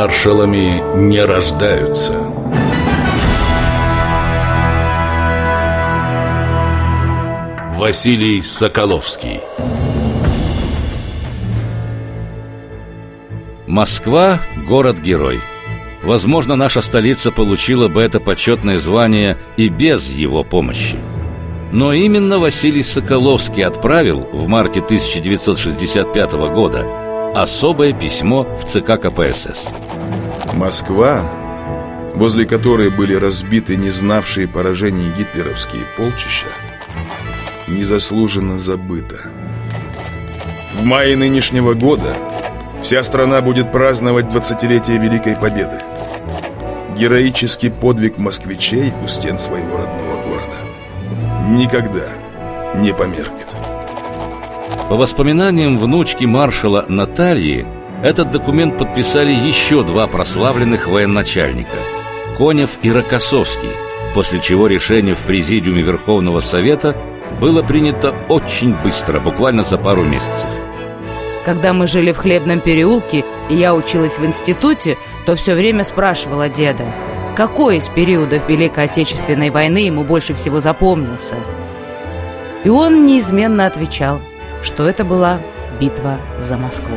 Маршалами не рождаются. Василий Соколовский Москва – город-герой. Возможно, наша столица получила бы это почетное звание и без его помощи. Но именно Василий Соколовский отправил в марте 1965 года особое письмо в ЦК КПСС. Москва, возле которой были разбиты не знавшие поражений гитлеровские полчища, незаслуженно забыта. В мае нынешнего года вся страна будет праздновать 20-летие Великой Победы. Героический подвиг москвичей у стен своего родного города никогда не померкнет. По воспоминаниям внучки маршала Натальи, этот документ подписали еще два прославленных военачальника – Конев и Рокоссовский, после чего решение в Президиуме Верховного Совета было принято очень быстро, буквально за пару месяцев. Когда мы жили в Хлебном переулке, и я училась в институте, то все время спрашивала деда, какой из периодов Великой Отечественной войны ему больше всего запомнился. И он неизменно отвечал, что это была битва за Москву.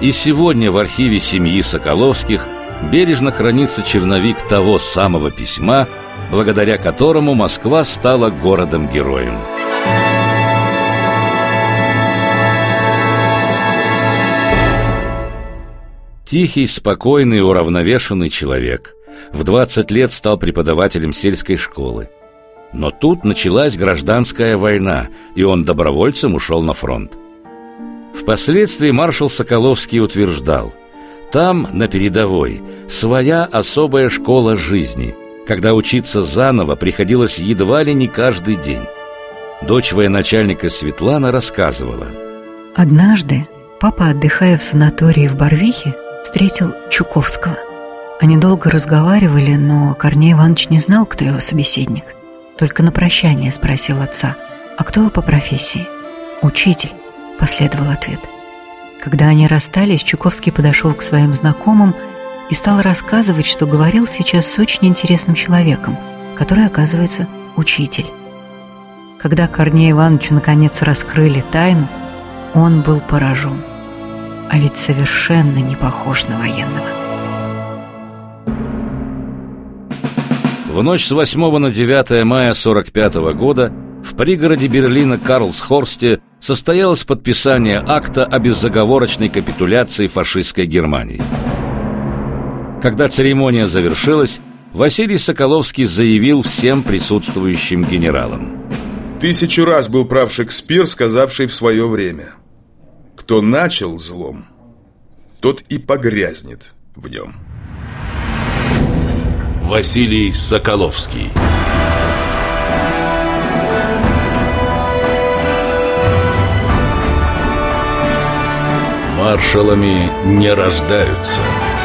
И сегодня в архиве семьи Соколовских бережно хранится черновик того самого письма, благодаря которому Москва стала городом-героем. Тихий, спокойный, уравновешенный человек. В 20 лет стал преподавателем сельской школы. Но тут началась гражданская война, и он добровольцем ушел на фронт. Впоследствии маршал Соколовский утверждал, там, на передовой, своя особая школа жизни, когда учиться заново приходилось едва ли не каждый день. Дочь военачальника Светлана рассказывала. Однажды папа, отдыхая в санатории в Барвихе, встретил Чуковского. Они долго разговаривали, но Корней Иванович не знал, кто его собеседник. Только на прощание спросил отца, «А кто вы по профессии?» «Учитель», — последовал ответ. Когда они расстались, Чуковский подошел к своим знакомым и стал рассказывать, что говорил сейчас с очень интересным человеком, который, оказывается, учитель. Когда Корнею Ивановичу наконец раскрыли тайну, он был поражен – а ведь совершенно не похож на военного. В ночь с 8 на 9 мая 45 года в пригороде Берлина Карлсхорсте состоялось подписание акта о беззаговорочной капитуляции фашистской Германии. Когда церемония завершилась, Василий Соколовский заявил всем присутствующим генералам. Тысячу раз был прав Шекспир, сказавший в свое время – кто начал злом, тот и погрязнет в нем. Василий Соколовский. Маршалами не рождаются –